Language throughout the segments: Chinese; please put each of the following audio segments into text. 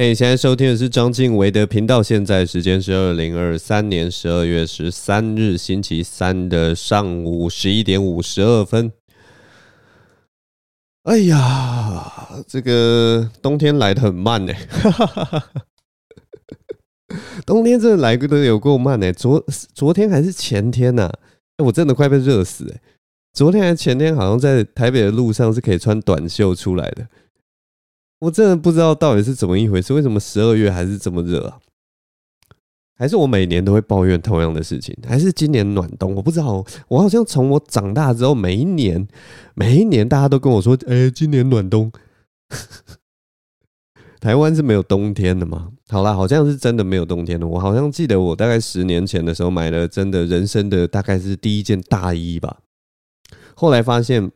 嘿，现在收听的是张晋维的频道。现在时间是二零二三年十二月十三日星期三的上午十一点五十二分。哎呀，这个冬天来的很慢呢，冬天真的来的有够慢呢。昨昨天还是前天呐？我真的快被热死哎！昨天还前天，好像在台北的路上是可以穿短袖出来的。我真的不知道到底是怎么一回事，为什么十二月还是这么热啊？还是我每年都会抱怨同样的事情？还是今年暖冬？我不知道。我好像从我长大之后，每一年，每一年大家都跟我说：“哎，今年暖冬。”台湾是没有冬天的吗？好啦，好像是真的没有冬天的。我好像记得我大概十年前的时候买了真的人生的大概是第一件大衣吧。后来发现。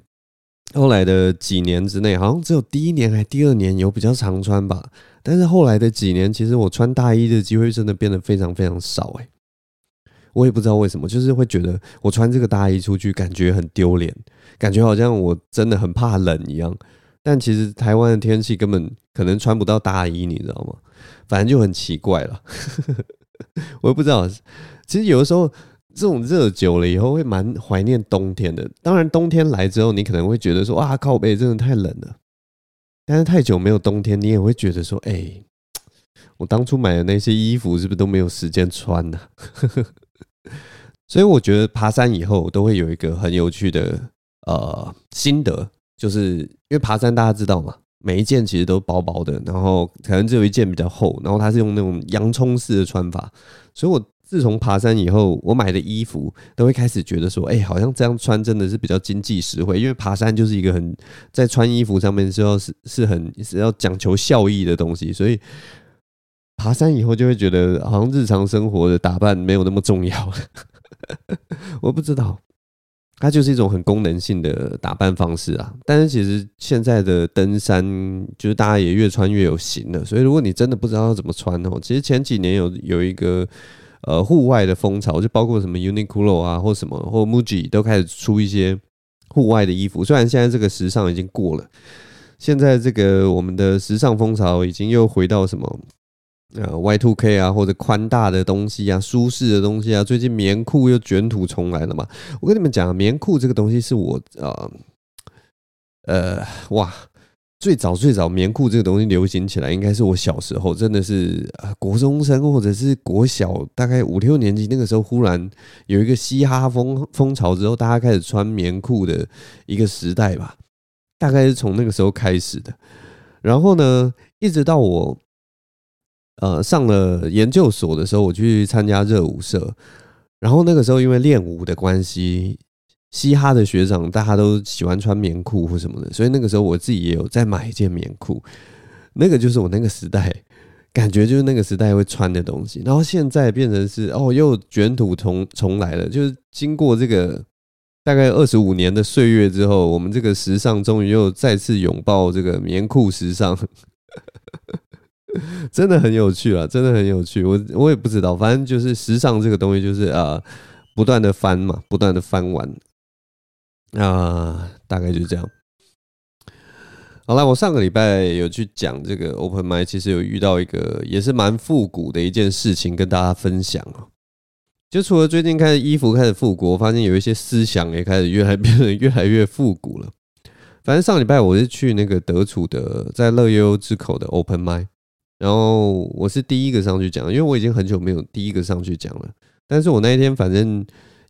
后来的几年之内，好像只有第一年还第二年有比较常穿吧。但是后来的几年，其实我穿大衣的机会真的变得非常非常少。哎，我也不知道为什么，就是会觉得我穿这个大衣出去，感觉很丢脸，感觉好像我真的很怕冷一样。但其实台湾的天气根本可能穿不到大衣，你知道吗？反正就很奇怪了。我也不知道，其实有的时候。这种热久了以后，会蛮怀念冬天的。当然，冬天来之后，你可能会觉得说：“啊，靠北，真的太冷了。”但是太久没有冬天，你也会觉得说：“哎，我当初买的那些衣服是不是都没有时间穿呢？” 所以我觉得爬山以后都会有一个很有趣的呃心得，就是因为爬山大家知道嘛，每一件其实都薄薄的，然后可能只有一件比较厚，然后它是用那种洋葱式的穿法，所以我。自从爬山以后，我买的衣服都会开始觉得说，哎，好像这样穿真的是比较经济实惠。因为爬山就是一个很在穿衣服上面是要是是很是要讲求效益的东西，所以爬山以后就会觉得好像日常生活的打扮没有那么重要了。我不知道，它就是一种很功能性的打扮方式啊。但是其实现在的登山就是大家也越穿越有型了，所以如果你真的不知道要怎么穿哦，其实前几年有有一个。呃，户外的风潮就包括什么 Uniqlo 啊，或什么或 Muji 都开始出一些户外的衣服。虽然现在这个时尚已经过了，现在这个我们的时尚风潮已经又回到什么呃 Y two K 啊，或者宽大的东西啊，舒适的东西啊。最近棉裤又卷土重来了嘛。我跟你们讲，棉裤这个东西是我呃呃哇。最早最早棉裤这个东西流行起来，应该是我小时候，真的是呃国中生或者是国小，大概五六年级那个时候，忽然有一个嘻哈风风潮之后，大家开始穿棉裤的一个时代吧，大概是从那个时候开始的。然后呢，一直到我呃上了研究所的时候，我去参加热舞社，然后那个时候因为练舞的关系。嘻哈的学长，大家都喜欢穿棉裤或什么的，所以那个时候我自己也有在买一件棉裤，那个就是我那个时代感觉就是那个时代会穿的东西。然后现在变成是哦，又卷土重重来了，就是经过这个大概二十五年的岁月之后，我们这个时尚终于又再次拥抱这个棉裤时尚，真的很有趣啊，真的很有趣。我我也不知道，反正就是时尚这个东西就是呃，不断的翻嘛，不断的翻完。啊，大概就是这样。好了，我上个礼拜有去讲这个 Open m i d 其实有遇到一个也是蛮复古的一件事情，跟大家分享哦。就除了最近开始衣服开始复古，我发现有一些思想也开始越来变得越来越复古了。反正上礼拜我是去那个德楚的，在乐悠悠之口的 Open m i d 然后我是第一个上去讲，因为我已经很久没有第一个上去讲了。但是我那一天反正。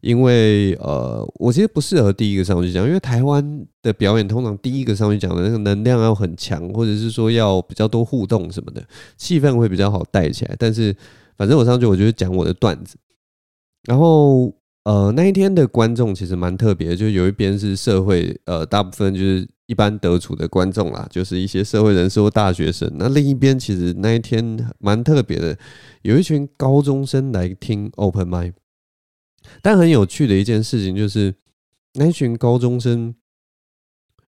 因为呃，我其实不适合第一个上去讲，因为台湾的表演通常第一个上去讲的那个能量要很强，或者是说要比较多互动什么的，气氛会比较好带起来。但是反正我上去，我就是讲我的段子。然后呃，那一天的观众其实蛮特别的，就有一边是社会呃，大部分就是一般得处的观众啦，就是一些社会人士或大学生。那另一边其实那一天蛮特别的，有一群高中生来听 Open Mic。但很有趣的一件事情就是，那群高中生，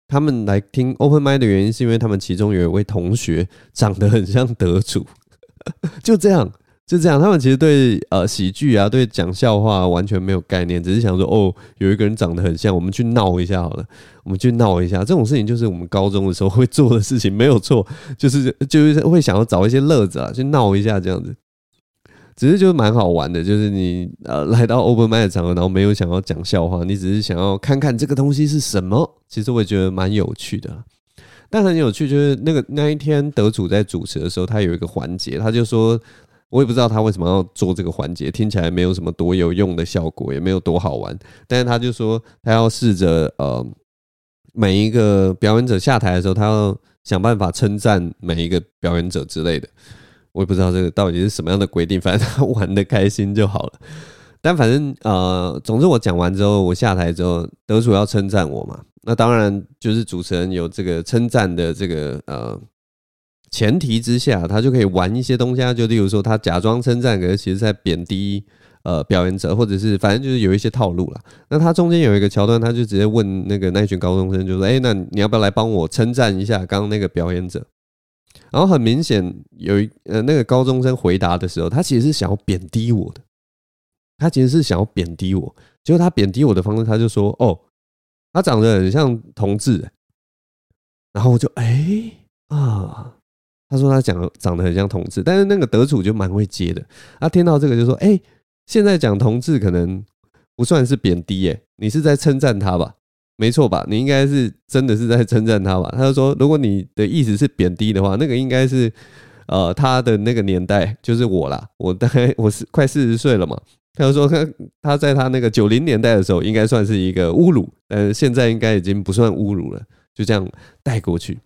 他们来听 Open m i d 的原因，是因为他们其中有一位同学长得很像德主，就这样，就这样，他们其实对呃喜剧啊，对讲笑话完全没有概念，只是想说哦，有一个人长得很像，我们去闹一下好了，我们去闹一下。这种事情就是我们高中的时候会做的事情，没有错，就是就是会想要找一些乐子啊，去闹一下这样子。只是就蛮好玩的，就是你呃来到 open mic 的场合，然后没有想要讲笑话，你只是想要看看这个东西是什么。其实我也觉得蛮有趣的，但很有趣就是那个那一天得主在主持的时候，他有一个环节，他就说。我也不知道他为什么要做这个环节，听起来没有什么多有用的效果，也没有多好玩。但是他就说，他要试着呃，每一个表演者下台的时候，他要想办法称赞每一个表演者之类的。我也不知道这个到底是什么样的规定，反正他玩的开心就好了。但反正呃，总之我讲完之后，我下台之后，得主要称赞我嘛。那当然就是主持人有这个称赞的这个呃。前提之下，他就可以玩一些东西啊，就例如说，他假装称赞，可是其实在贬低呃表演者，或者是反正就是有一些套路啦。那他中间有一个桥段，他就直接问那个那群高中生，就说：“哎，那你要不要来帮我称赞一下刚刚那个表演者？”然后很明显有一呃那个高中生回答的时候，他其实是想要贬低我的，他其实是想要贬低我。结果他贬低我的方式，他就说：“哦，他长得很像同志。”然后我就哎啊。他说他讲长得很像同志，但是那个得主就蛮会接的。他听到这个就说：“哎，现在讲同志可能不算是贬低，哎，你是在称赞他吧？没错吧？你应该是真的是在称赞他吧？”他就说：“如果你的意思是贬低的话，那个应该是呃他的那个年代就是我啦，我大概我是快四十岁了嘛。”他就说他 他在他那个九零年代的时候应该算是一个侮辱，但是现在应该已经不算侮辱了，就这样带过去。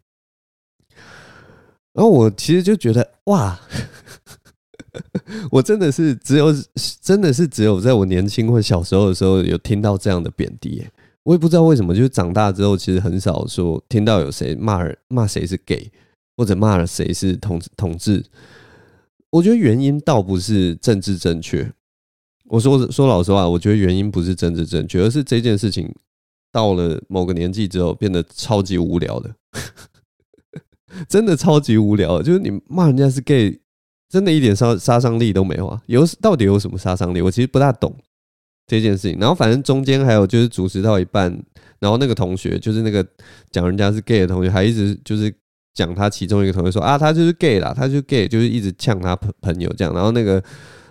然后我其实就觉得哇，我真的是只有真的是只有在我年轻或小时候的时候有听到这样的贬低，我也不知道为什么，就是长大之后其实很少说听到有谁骂人骂谁是 gay 或者骂了谁是同同志。我觉得原因倒不是政治正确，我说说老实话，我觉得原因不是政治正确，而是这件事情到了某个年纪之后变得超级无聊的。真的超级无聊，就是你骂人家是 gay，真的一点杀杀伤力都没有啊！有到底有什么杀伤力？我其实不大懂这件事情。然后反正中间还有就是主持到一半，然后那个同学就是那个讲人家是 gay 的同学，还一直就是讲他其中一个同学说啊，他就是 gay 啦，他就 gay，就是一直呛他朋朋友这样。然后那个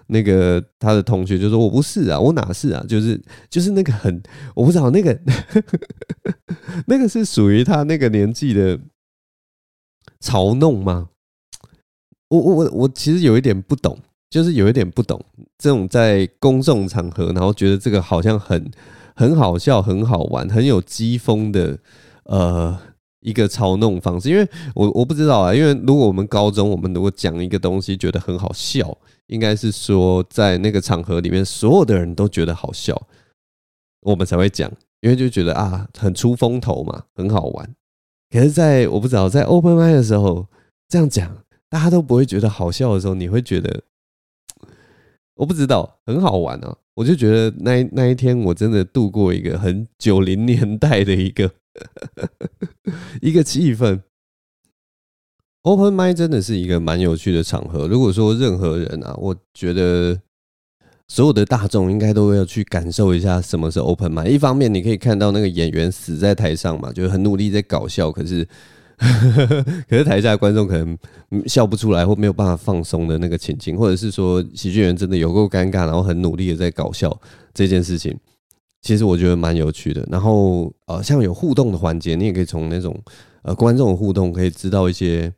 那个他的同学就说我不是啊，我哪是啊？就是就是那个很我不知道那个 那个是属于他那个年纪的。嘲弄吗？我我我我其实有一点不懂，就是有一点不懂这种在公众场合，然后觉得这个好像很很好笑、很好玩、很有机锋的呃一个嘲弄方式。因为我我不知道啊，因为如果我们高中我们如果讲一个东西觉得很好笑，应该是说在那个场合里面所有的人都觉得好笑，我们才会讲，因为就觉得啊很出风头嘛，很好玩。可是，在我不知道在 open mic 的时候这样讲，大家都不会觉得好笑的时候，你会觉得我不知道很好玩啊！我就觉得那那一天我真的度过一个很九零年代的一个 一个气氛。open mic 真的是一个蛮有趣的场合。如果说任何人啊，我觉得。所有的大众应该都要去感受一下什么是 open mic。一方面，你可以看到那个演员死在台上嘛，就是很努力在搞笑，可是 可是台下的观众可能笑不出来或没有办法放松的那个情境，或者是说喜剧演员真的有够尴尬，然后很努力的在搞笑这件事情，其实我觉得蛮有趣的。然后呃，像有互动的环节，你也可以从那种呃观众的互动可以知道一些。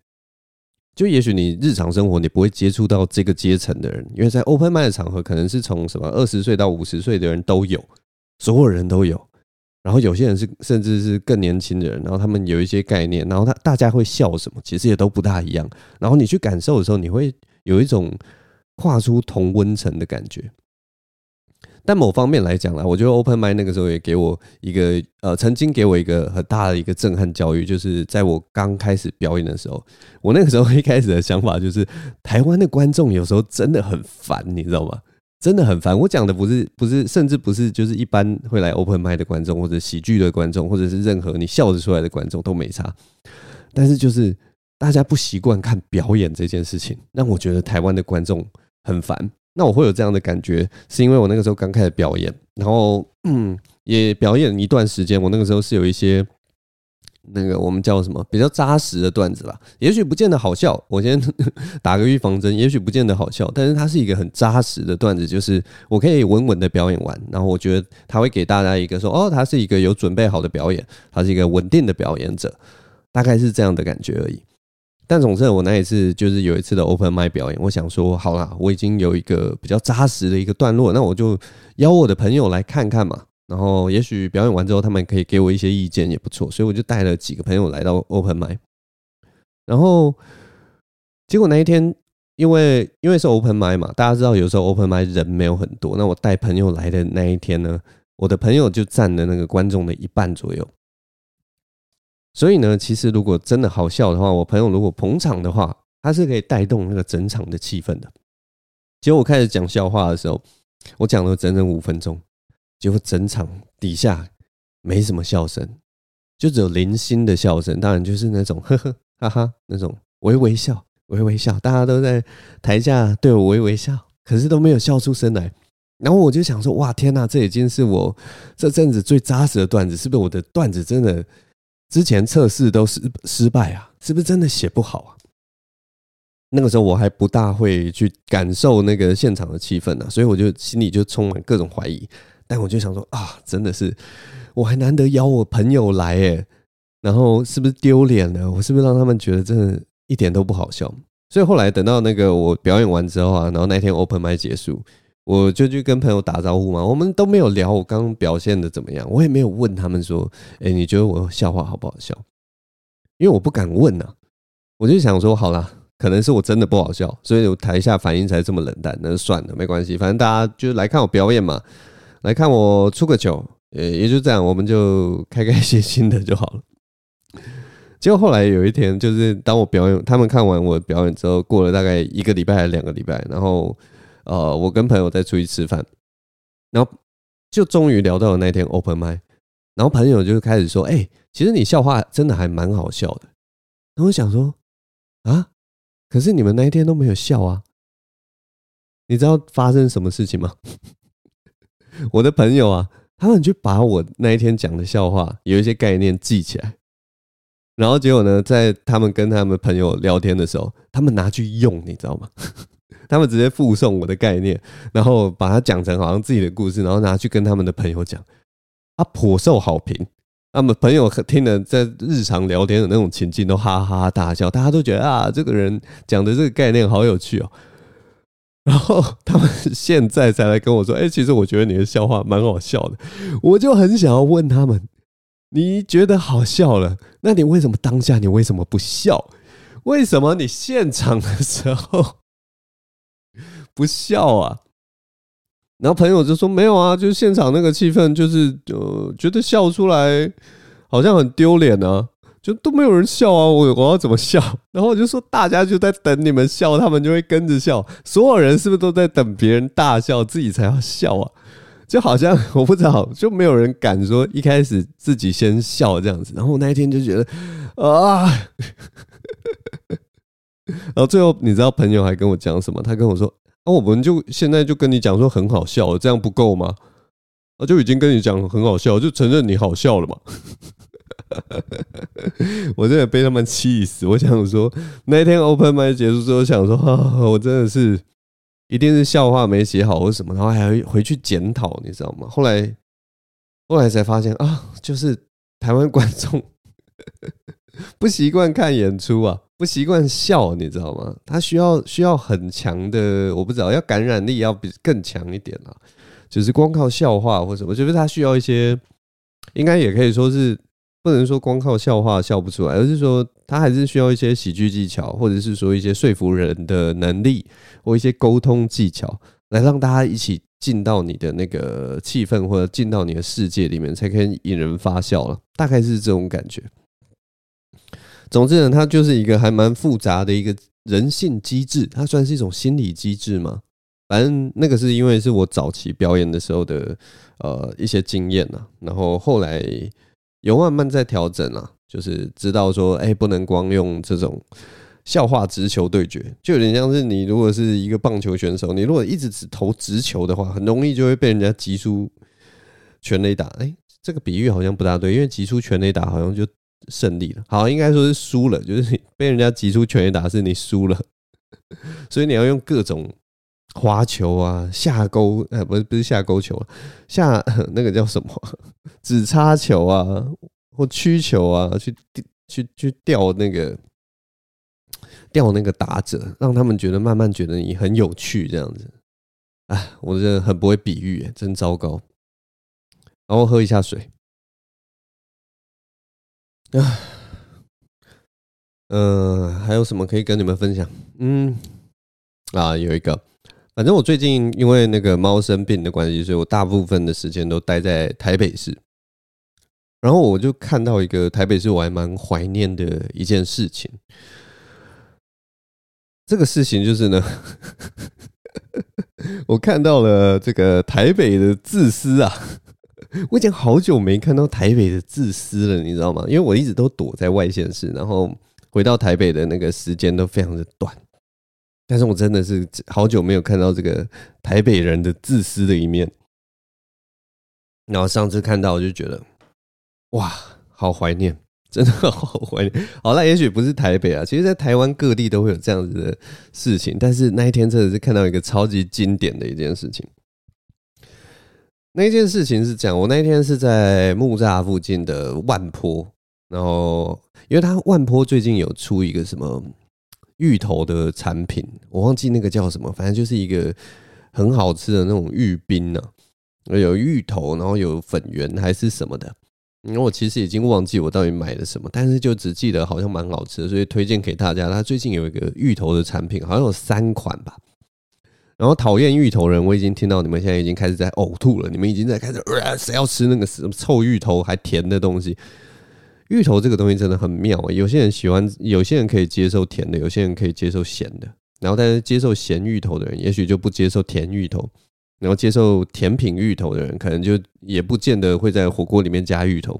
就也许你日常生活你不会接触到这个阶层的人，因为在 open 麦的场合，可能是从什么二十岁到五十岁的人都有，所有人都有。然后有些人是甚至是更年轻的人，然后他们有一些概念，然后他大家会笑什么，其实也都不大一样。然后你去感受的时候，你会有一种跨出同温层的感觉。但某方面来讲啦，我觉得 Open Mic 那个时候也给我一个呃，曾经给我一个很大的一个震撼教育，就是在我刚开始表演的时候，我那个时候一开始的想法就是，台湾的观众有时候真的很烦，你知道吗？真的很烦。我讲的不是不是，甚至不是就是一般会来 Open m i 的观众，或者喜剧的观众，或者是任何你笑得出来的观众都没差。但是就是大家不习惯看表演这件事情，让我觉得台湾的观众很烦。那我会有这样的感觉，是因为我那个时候刚开始表演，然后嗯，也表演一段时间。我那个时候是有一些那个我们叫什么比较扎实的段子啦，也许不见得好笑。我先 打个预防针，也许不见得好笑，但是它是一个很扎实的段子，就是我可以稳稳的表演完，然后我觉得他会给大家一个说，哦，他是一个有准备好的表演，他是一个稳定的表演者，大概是这样的感觉而已。但总之，我那一次就是有一次的 open m i 表演，我想说，好啦，我已经有一个比较扎实的一个段落，那我就邀我的朋友来看看嘛。然后，也许表演完之后，他们可以给我一些意见，也不错。所以，我就带了几个朋友来到 open m i。然后，结果那一天，因为因为是 open m i 嘛，大家知道有时候 open m i 人没有很多。那我带朋友来的那一天呢，我的朋友就占了那个观众的一半左右。所以呢，其实如果真的好笑的话，我朋友如果捧场的话，他是可以带动那个整场的气氛的。结果我开始讲笑话的时候，我讲了整整五分钟，结果整场底下没什么笑声，就只有零星的笑声，当然就是那种呵呵 哈哈那种微微笑、微微笑，大家都在台下对我微微笑，可是都没有笑出声来。然后我就想说，哇，天哪，这已经是我这阵子最扎实的段子，是不是我的段子真的？之前测试都失失败啊，是不是真的写不好啊？那个时候我还不大会去感受那个现场的气氛呢，所以我就心里就充满各种怀疑。但我就想说啊，真的是我还难得邀我朋友来诶，然后是不是丢脸了？我是不是让他们觉得真的一点都不好笑？所以后来等到那个我表演完之后啊，然后那天 open m i 结束。我就去跟朋友打招呼嘛，我们都没有聊我刚表现的怎么样，我也没有问他们说，哎，你觉得我笑话好不好笑？因为我不敢问呐，我就想说，好啦，可能是我真的不好笑，所以我台下反应才这么冷淡，那就算了，没关系，反正大家就是来看我表演嘛，来看我出个糗，也也就这样，我们就开开心心的就好了。结果后来有一天，就是当我表演，他们看完我表演之后，过了大概一个礼拜还是两个礼拜，然后。呃，我跟朋友再出去吃饭，然后就终于聊到了那天 open m i 然后朋友就开始说：“哎，其实你笑话真的还蛮好笑的。”然后我想说：“啊，可是你们那一天都没有笑啊？你知道发生什么事情吗？” 我的朋友啊，他们就把我那一天讲的笑话有一些概念记起来，然后结果呢，在他们跟他们朋友聊天的时候，他们拿去用，你知道吗？他们直接附送我的概念，然后把它讲成好像自己的故事，然后拿去跟他们的朋友讲，啊，颇受好评。他们朋友听了，在日常聊天的那种情境都哈哈大笑，大家都觉得啊，这个人讲的这个概念好有趣哦。然后他们现在才来跟我说，哎，其实我觉得你的笑话蛮好笑的。我就很想要问他们，你觉得好笑了，那你为什么当下你为什么不笑？为什么你现场的时候？不笑啊，然后朋友就说没有啊，就是现场那个气氛，就是呃觉得笑出来好像很丢脸啊，就都没有人笑啊，我我要怎么笑？然后我就说大家就在等你们笑，他们就会跟着笑，所有人是不是都在等别人大笑，自己才要笑啊？就好像 我不知道，就没有人敢说一开始自己先笑这样子。然后我那一天就觉得啊，然后最后你知道朋友还跟我讲什么？他跟我说。那我们就现在就跟你讲说很好笑，这样不够吗？啊，就已经跟你讲很好笑，就承认你好笑了嘛。我真的被他们气死。我想说，那天 open mic 结束之后，想说啊，我真的是一定是笑话没写好或什么，然后还要回去检讨，你知道吗？后来后来才发现啊，就是台湾观众 不习惯看演出啊。不习惯笑，你知道吗？他需要需要很强的，我不知道，要感染力要比更强一点啊。就是光靠笑话或什么，就是他需要一些，应该也可以说是不能说光靠笑话笑不出来，而是说他还是需要一些喜剧技巧，或者是说一些说服人的能力，或一些沟通技巧，来让大家一起进到你的那个气氛，或者进到你的世界里面，才可以引人发笑了。大概是这种感觉。总之呢，它就是一个还蛮复杂的一个人性机制，它算是一种心理机制嘛。反正那个是因为是我早期表演的时候的呃一些经验呐，然后后来有慢慢在调整啊，就是知道说，哎，不能光用这种笑话直球对决，就有点像是你如果是一个棒球选手，你如果一直只投直球的话，很容易就会被人家击出全垒打。哎，这个比喻好像不大对，因为击出全垒打好像就胜利了。好，应该说是输了，就是被人家击出全垒打是你输了，所以你要用各种滑球啊、下勾，呃，不是不是下勾球，下 那个叫什么 指叉球啊，或曲球啊，去去去钓那个。钓那个打者，让他们觉得慢慢觉得你很有趣，这样子。哎，我真的很不会比喻，真糟糕。然后喝一下水。啊，嗯，还有什么可以跟你们分享？嗯，啊，有一个，反正我最近因为那个猫生病的关系，所以我大部分的时间都待在台北市。然后我就看到一个台北市我还蛮怀念的一件事情。这个事情就是呢，我看到了这个台北的自私啊！我已经好久没看到台北的自私了，你知道吗？因为我一直都躲在外县市，然后回到台北的那个时间都非常的短。但是我真的是好久没有看到这个台北人的自私的一面。然后上次看到，我就觉得，哇，好怀念。真的好怀念。好了，也许不是台北啊，其实，在台湾各地都会有这样子的事情。但是那一天真的是看到一个超级经典的一件事情。那一件事情是这样，我那一天是在木栅附近的万坡，然后因为他万坡最近有出一个什么芋头的产品，我忘记那个叫什么，反正就是一个很好吃的那种芋冰呢，有芋头，然后有粉圆还是什么的。因为我其实已经忘记我到底买了什么，但是就只记得好像蛮好吃的，所以推荐给大家。他最近有一个芋头的产品，好像有三款吧。然后讨厌芋头人，我已经听到你们现在已经开始在呕吐了，你们已经在开始，呃，谁要吃那个什么臭芋头还甜的东西？芋头这个东西真的很妙，有些人喜欢，有些人可以接受甜的，有些人可以接受咸的。然后但是接受咸芋头的人，也许就不接受甜芋头。然后接受甜品芋头的人，可能就也不见得会在火锅里面加芋头。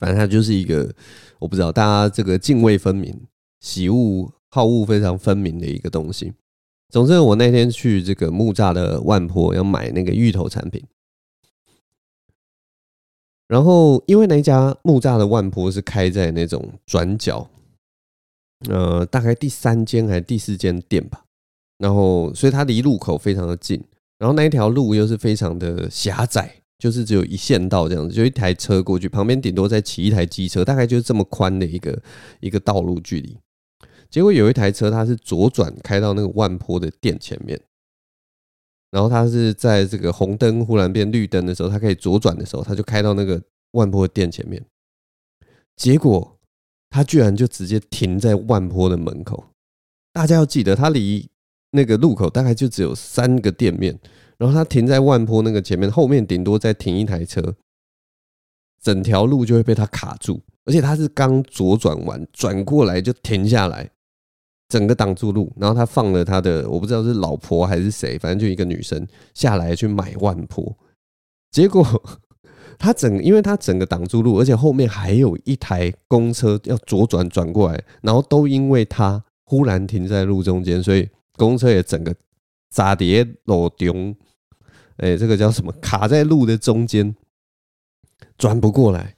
反正它就是一个，我不知道大家这个泾渭分明、喜恶好恶非常分明的一个东西。总之，我那天去这个木栅的万坡要买那个芋头产品，然后因为那一家木栅的万坡是开在那种转角，呃，大概第三间还是第四间店吧，然后所以它离路口非常的近。然后那一条路又是非常的狭窄，就是只有一线道这样子，就一台车过去，旁边顶多再骑一台机车，大概就是这么宽的一个一个道路距离。结果有一台车，它是左转开到那个万坡的店前面，然后它是在这个红灯忽然变绿灯的时候，它可以左转的时候，它就开到那个万坡店前面。结果它居然就直接停在万坡的门口。大家要记得，它离。那个路口大概就只有三个店面，然后他停在万坡那个前面，后面顶多再停一台车，整条路就会被他卡住。而且他是刚左转完，转过来就停下来，整个挡住路。然后他放了他的，我不知道是老婆还是谁，反正就一个女生下来去买万婆。结果他整，因为他整个挡住路，而且后面还有一台公车要左转转过来，然后都因为他忽然停在路中间，所以。公车也整个砸碟路中，哎，这个叫什么？卡在路的中间，转不过来。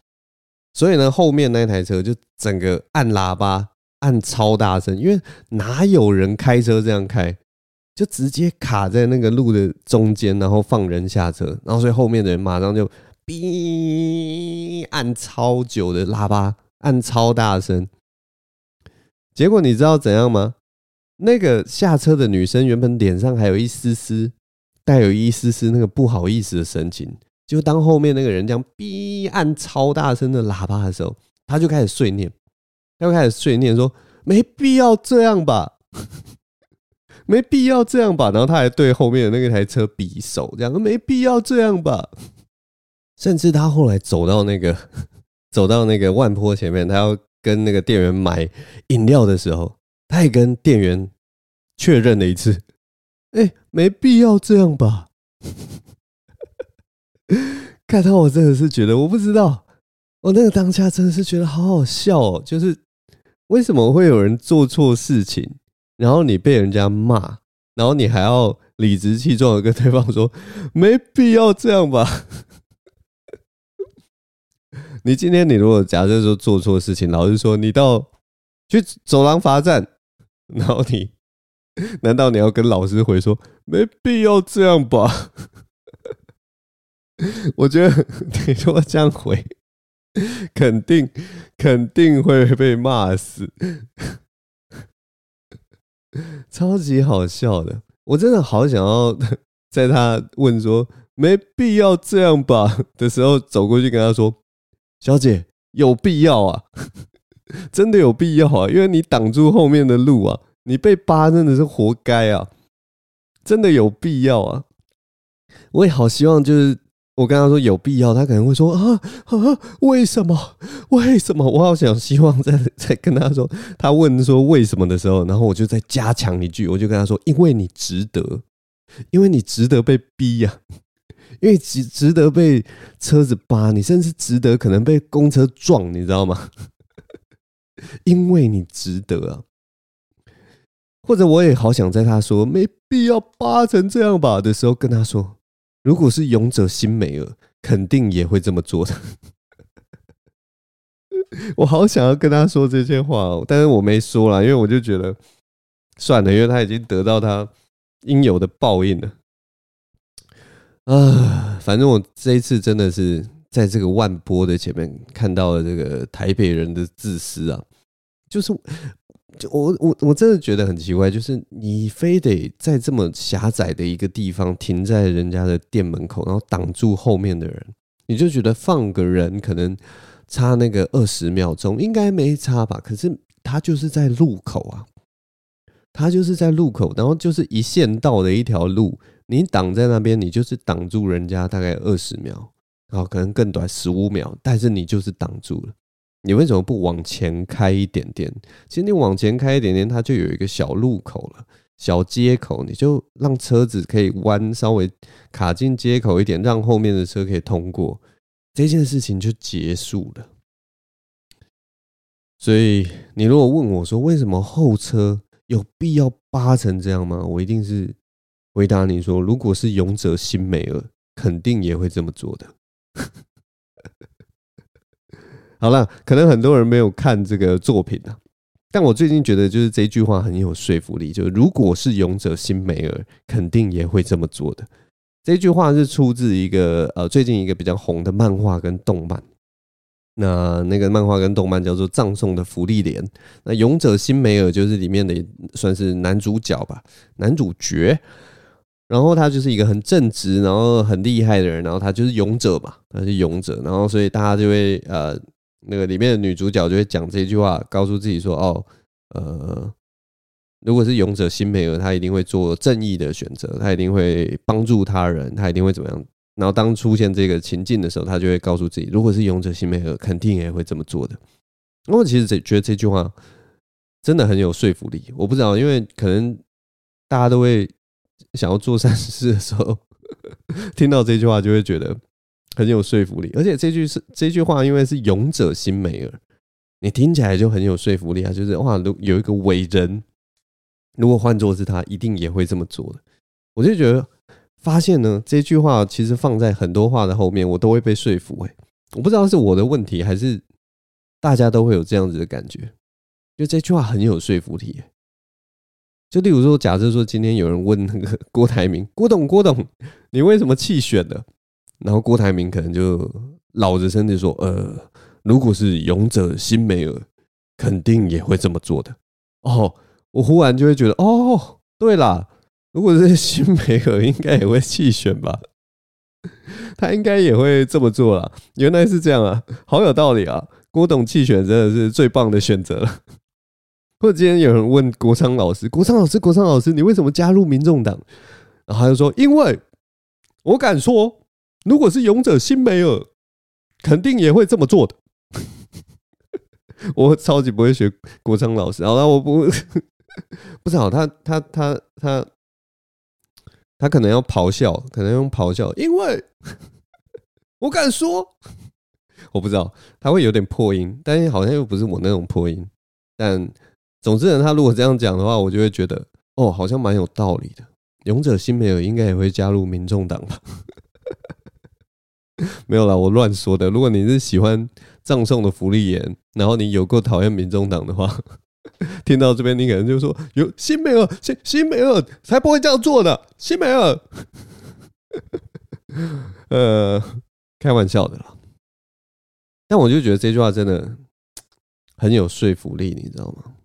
所以呢，后面那台车就整个按喇叭按超大声，因为哪有人开车这样开，就直接卡在那个路的中间，然后放人下车，然后所以后面的人马上就哔按超久的喇叭，按超大声。结果你知道怎样吗？那个下车的女生原本脸上还有一丝丝带有一丝丝那个不好意思的神情，就当后面那个人这样哔按超大声的喇叭的时候，她就开始碎念，她就开始碎念说：“没必要这样吧，没必要这样吧。”然后他还对后面的那个台车比手，这样没必要这样吧。甚至他后来走到那个走到那个万坡前面，他要跟那个店员买饮料的时候。他也跟店员确认了一次，哎，没必要这样吧？看到我真的是觉得，我不知道，我那个当下真的是觉得好好笑哦。就是为什么会有人做错事情，然后你被人家骂，然后你还要理直气壮的跟对方说，没必要这样吧？你今天你如果假设说做错事情，老师说，你到去走廊罚站，然后你 难道你要跟老师回说，没必要这样吧？我觉得你说这样回，肯定肯定会被骂死，超级好笑的。我真的好想要 在他问说“没必要这样吧”的时候走过去跟他说。小姐，有必要啊，真的有必要啊，因为你挡住后面的路啊，你被扒真的是活该啊，真的有必要啊。我也好希望，就是我跟他说有必要，他可能会说啊啊，为什么？为什么？我好想希望在在跟他说，他问说为什么的时候，然后我就再加强一句，我就跟他说，因为你值得，因为你值得被逼呀。因为值值得被车子扒，你甚至值得可能被公车撞，你知道吗？因为你值得啊。或者我也好想在他说没必要扒成这样吧的时候，跟他说，如果是勇者辛美尔，肯定也会这么做的。我好想要跟他说这些话哦，但是我没说啦，因为我就觉得算了，因为他已经得到他应有的报应了。啊，反正我这一次真的是在这个万波的前面看到了这个台北人的自私啊！就是，就我我我真的觉得很奇怪，就是你非得在这么狭窄的一个地方停在人家的店门口，然后挡住后面的人，你就觉得放个人可能差那个二十秒钟应该没差吧？可是他就是在路口啊，他就是在路口，然后就是一线道的一条路。你挡在那边，你就是挡住人家大概二十秒，然后可能更短十五秒，但是你就是挡住了。你为什么不往前开一点点？其实你往前开一点点，它就有一个小路口了，小街口，你就让车子可以弯，稍微卡进街口一点，让后面的车可以通过，这件事情就结束了。所以你如果问我说，为什么后车有必要扒成这样吗？我一定是。回答你说，如果是勇者辛美尔，肯定也会这么做的。好了，可能很多人没有看这个作品啊，但我最近觉得就是这句话很有说服力，就是如果是勇者辛美尔，肯定也会这么做的。这句话是出自一个呃最近一个比较红的漫画跟动漫，那那个漫画跟动漫叫做《葬送的芙莉莲》，那勇者辛美尔就是里面的算是男主角吧，男主角。然后他就是一个很正直，然后很厉害的人，然后他就是勇者嘛，他是勇者，然后所以大家就会呃，那个里面的女主角就会讲这句话，告诉自己说，哦，呃，如果是勇者辛美尔，他一定会做正义的选择，他一定会帮助他人，他一定会怎么样？然后当出现这个情境的时候，他就会告诉自己，如果是勇者辛美尔，肯定也会这么做的。我其实这觉得这句话真的很有说服力，我不知道，因为可能大家都会。想要做善事的时候，听到这句话就会觉得很有说服力。而且这句是这句话，因为是勇者辛美尔，你听起来就很有说服力啊！就是哇，如有一个伟人，如果换作是他，一定也会这么做的。我就觉得发现呢，这句话其实放在很多话的后面，我都会被说服。哎，我不知道是我的问题，还是大家都会有这样子的感觉，就这句话很有说服力。就例如说，假设说今天有人问那个郭台铭，郭董郭董，你为什么弃选的？然后郭台铭可能就老着身子说，呃，如果是勇者辛美尔，肯定也会这么做的。哦，我忽然就会觉得，哦，对啦，如果是辛美尔，应该也会弃选吧？他应该也会这么做啦。原来是这样啊，好有道理啊！郭董弃选真的是最棒的选择了。或者今天有人问国昌老师，国昌老师，国昌老师，你为什么加入民众党？然后他就说，因为我敢说，如果是勇者辛美尔，肯定也会这么做的。我超级不会学国昌老师，好了，我不不知道他他他他他可能要咆哮，可能用咆哮，因为我敢说，我不知道他会有点破音，但是好像又不是我那种破音。但总之呢，他如果这样讲的话，我就会觉得哦，好像蛮有道理的。勇者辛梅尔应该也会加入民众党吧？没有啦，我乱说的。如果你是喜欢葬送的芙莉莲，然后你有够讨厌民众党的话，听到这边你可能就说：有新梅尔，新新梅尔才不会这样做的，新梅尔。呃，开玩笑的啦。但我就觉得这句话真的很有说服力，你知道吗？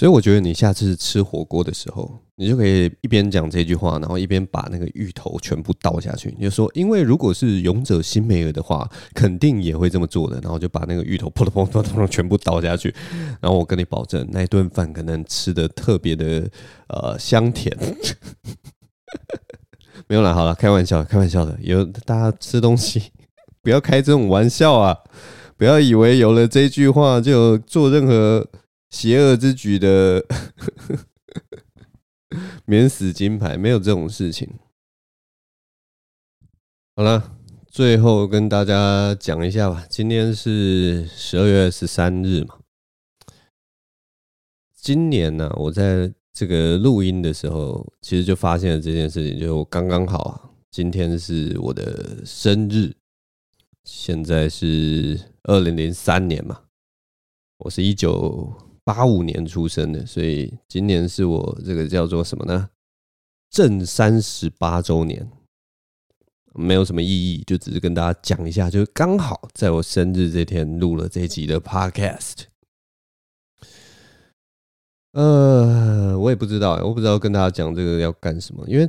所以我觉得你下次吃火锅的时候，你就可以一边讲这句话，然后一边把那个芋头全部倒下去。你就说，因为如果是勇者辛梅尔的话，肯定也会这么做的。然后就把那个芋头扑通扑通扑通全部倒下去。然后我跟你保证，那一顿饭可能吃得特别的呃香甜。没有啦，好了，开玩笑，开玩笑的。有大家吃东西，不要开这种玩笑啊！不要以为有了这句话就做任何。邪恶之举的 免死金牌，没有这种事情。好了，最后跟大家讲一下吧。今天是十二月十三日嘛。今年呢、我在这个录音的时候，其实就发现了这件事情，就刚刚好啊，今天是我的生日。现在是二零零三年嘛，我是一九。八五年出生的，所以今年是我这个叫做什么呢？正三十八周年，没有什么意义，就只是跟大家讲一下，就刚好在我生日这天录了这集的 Podcast。呃，我也不知道，我不知道跟大家讲这个要干什么，因为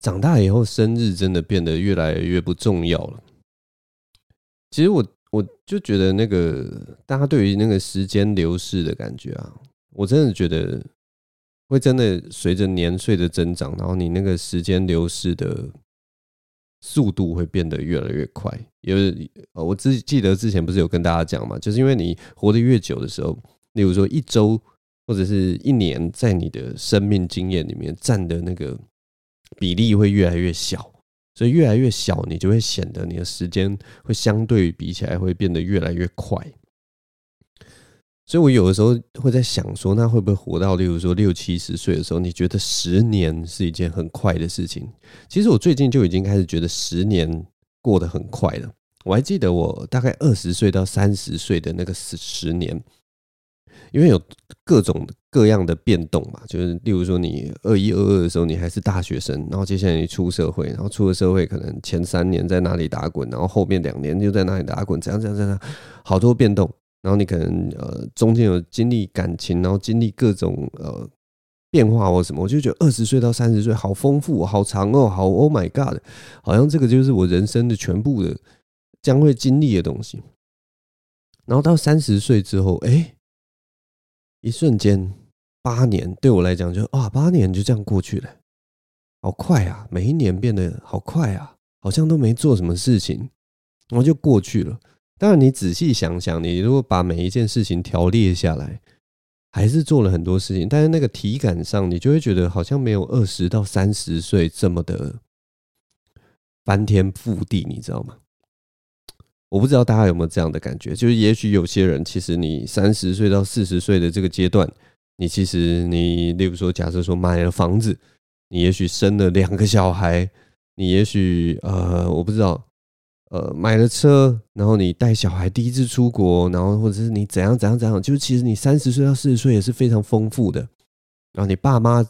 长大以后生日真的变得越来越不重要了。其实我。我就觉得那个大家对于那个时间流逝的感觉啊，我真的觉得会真的随着年岁的增长，然后你那个时间流逝的速度会变得越来越快。因为我自记得之前不是有跟大家讲嘛，就是因为你活得越久的时候，例如说一周或者是一年，在你的生命经验里面占的那个比例会越来越小。所以越来越小，你就会显得你的时间会相对比起来会变得越来越快。所以我有的时候会在想说，那会不会活到例如说六七十岁的时候，你觉得十年是一件很快的事情？其实我最近就已经开始觉得十年过得很快了。我还记得我大概二十岁到三十岁的那个十十年。因为有各种各样的变动嘛，就是例如说你二一二二的时候你还是大学生，然后接下来你出社会，然后出了社会可能前三年在哪里打滚，然后后面两年就在哪里打滚，怎样怎样怎样，好多变动。然后你可能呃中间有经历感情，然后经历各种呃变化或什么，我就觉得二十岁到三十岁好丰富，好长哦，好 Oh my God，好像这个就是我人生的全部的将会经历的东西。然后到三十岁之后，哎。一瞬间，八年对我来讲就啊，八年就这样过去了，好快啊！每一年变得好快啊，好像都没做什么事情，然后就过去了。当然，你仔细想想，你如果把每一件事情条列下来，还是做了很多事情，但是那个体感上，你就会觉得好像没有二十到三十岁这么的翻天覆地，你知道吗？我不知道大家有没有这样的感觉，就是也许有些人，其实你三十岁到四十岁的这个阶段，你其实你，例如说，假设说买了房子，你也许生了两个小孩，你也许呃，我不知道，呃，买了车，然后你带小孩第一次出国，然后或者是你怎样怎样怎样，就是其实你三十岁到四十岁也是非常丰富的。然后你爸妈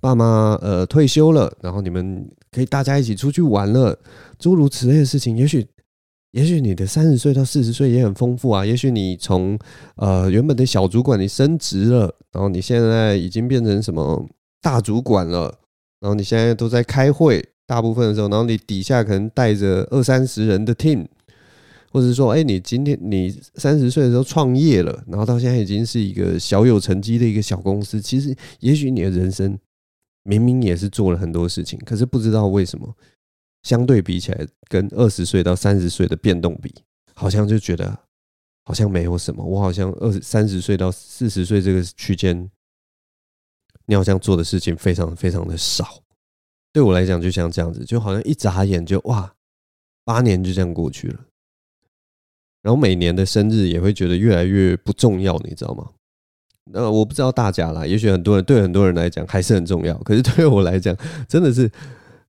爸妈呃退休了，然后你们可以大家一起出去玩了，诸如此类的事情，也许。也许你的三十岁到四十岁也很丰富啊。也许你从呃原本的小主管你升职了，然后你现在已经变成什么大主管了，然后你现在都在开会，大部分的时候，然后你底下可能带着二三十人的 team，或者说，哎，你今天你三十岁的时候创业了，然后到现在已经是一个小有成绩的一个小公司。其实，也许你的人生明明也是做了很多事情，可是不知道为什么。相对比起来，跟二十岁到三十岁的变动比，好像就觉得好像没有什么。我好像二三十岁到四十岁这个区间，你好像做的事情非常非常的少。对我来讲，就像这样子，就好像一眨眼就哇，八年就这样过去了。然后每年的生日也会觉得越来越不重要，你知道吗？那，我不知道大家啦，也许很多人对很多人来讲还是很重要，可是对我来讲，真的是。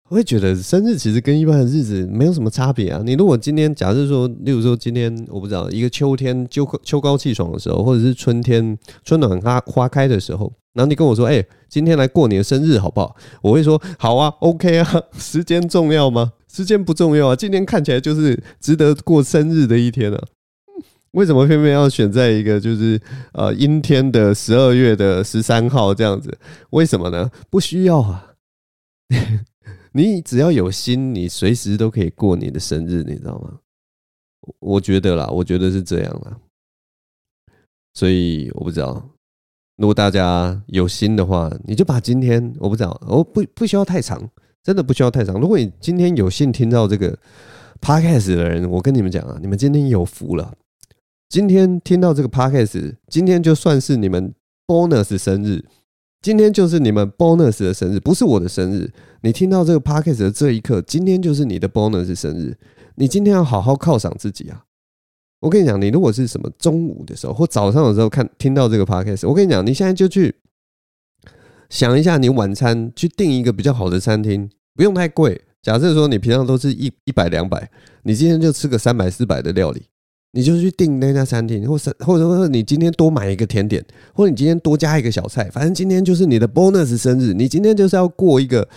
我会觉得生日其实跟一般的日子没有什么差别啊。你如果今天假设说，例如说今天我不知道一个秋天秋秋高气爽的时候，或者是春天春暖花花开的时候，然后你跟我说，哎，今天来过你的生日好不好？我会说好啊，OK 啊。时间重要吗？时间不重要啊。今天看起来就是值得过生日的一天啊。为什么偏偏要选在一个就是呃阴天的十二月的十三号这样子？为什么呢？不需要啊。你只要有心，你随时都可以过你的生日，你知道吗？我觉得啦，我觉得是这样啦。所以我不知道，如果大家有心的话，你就把今天我不知道，我不不需要太长，真的不需要太长。如果你今天有幸听到这个 podcast 的人，我跟你们讲啊，你们今天有福了。今天听到这个 podcast，今天就算是你们 bonus 生日。今天就是你们 bonus 的生日，不是我的生日。你听到这个 podcast 的这一刻，今天就是你的 bonus 生日。你今天要好好犒赏自己啊！我跟你讲，你如果是什么中午的时候或早上的时候看听到这个 podcast，我跟你讲，你现在就去想一下，你晚餐去订一个比较好的餐厅，不用太贵。假设说你平常都是一一百两百，你今天就吃个三百四百的料理。你就去订那家餐厅，或是或者或者你今天多买一个甜点，或者你今天多加一个小菜，反正今天就是你的 bonus 生日，你今天就是要过一个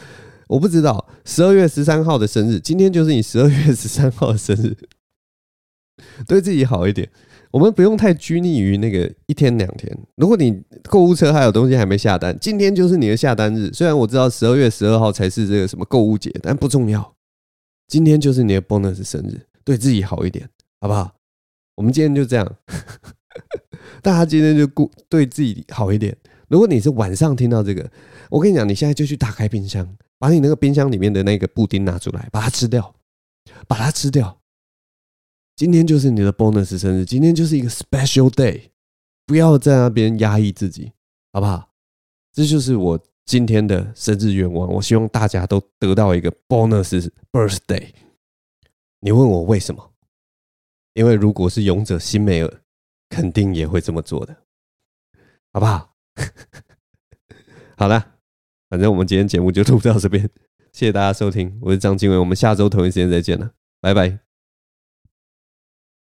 我不知道十二月十三号的生日，今天就是你十二月十三号的生日，对自己好一点。我们不用太拘泥于那个一天两天。如果你购物车还有东西还没下单，今天就是你的下单日。虽然我知道十二月十二号才是这个什么购物节，但不重要。今天就是你的 bonus 生日，对自己好一点，好不好？我们今天就这样，大家今天就顾对自己好一点。如果你是晚上听到这个，我跟你讲，你现在就去打开冰箱，把你那个冰箱里面的那个布丁拿出来，把它吃掉，把它吃掉。今天就是你的 bonus 生日，今天就是一个 special day，不要在那边压抑自己，好不好？这就是我今天的生日愿望。我希望大家都得到一个 bonus birthday。你问我为什么？因为如果是勇者辛梅尔，肯定也会这么做的，好不好？好了，反正我们今天节目就录到这边，谢谢大家收听，我是张经纬，我们下周同一时间再见了，拜拜。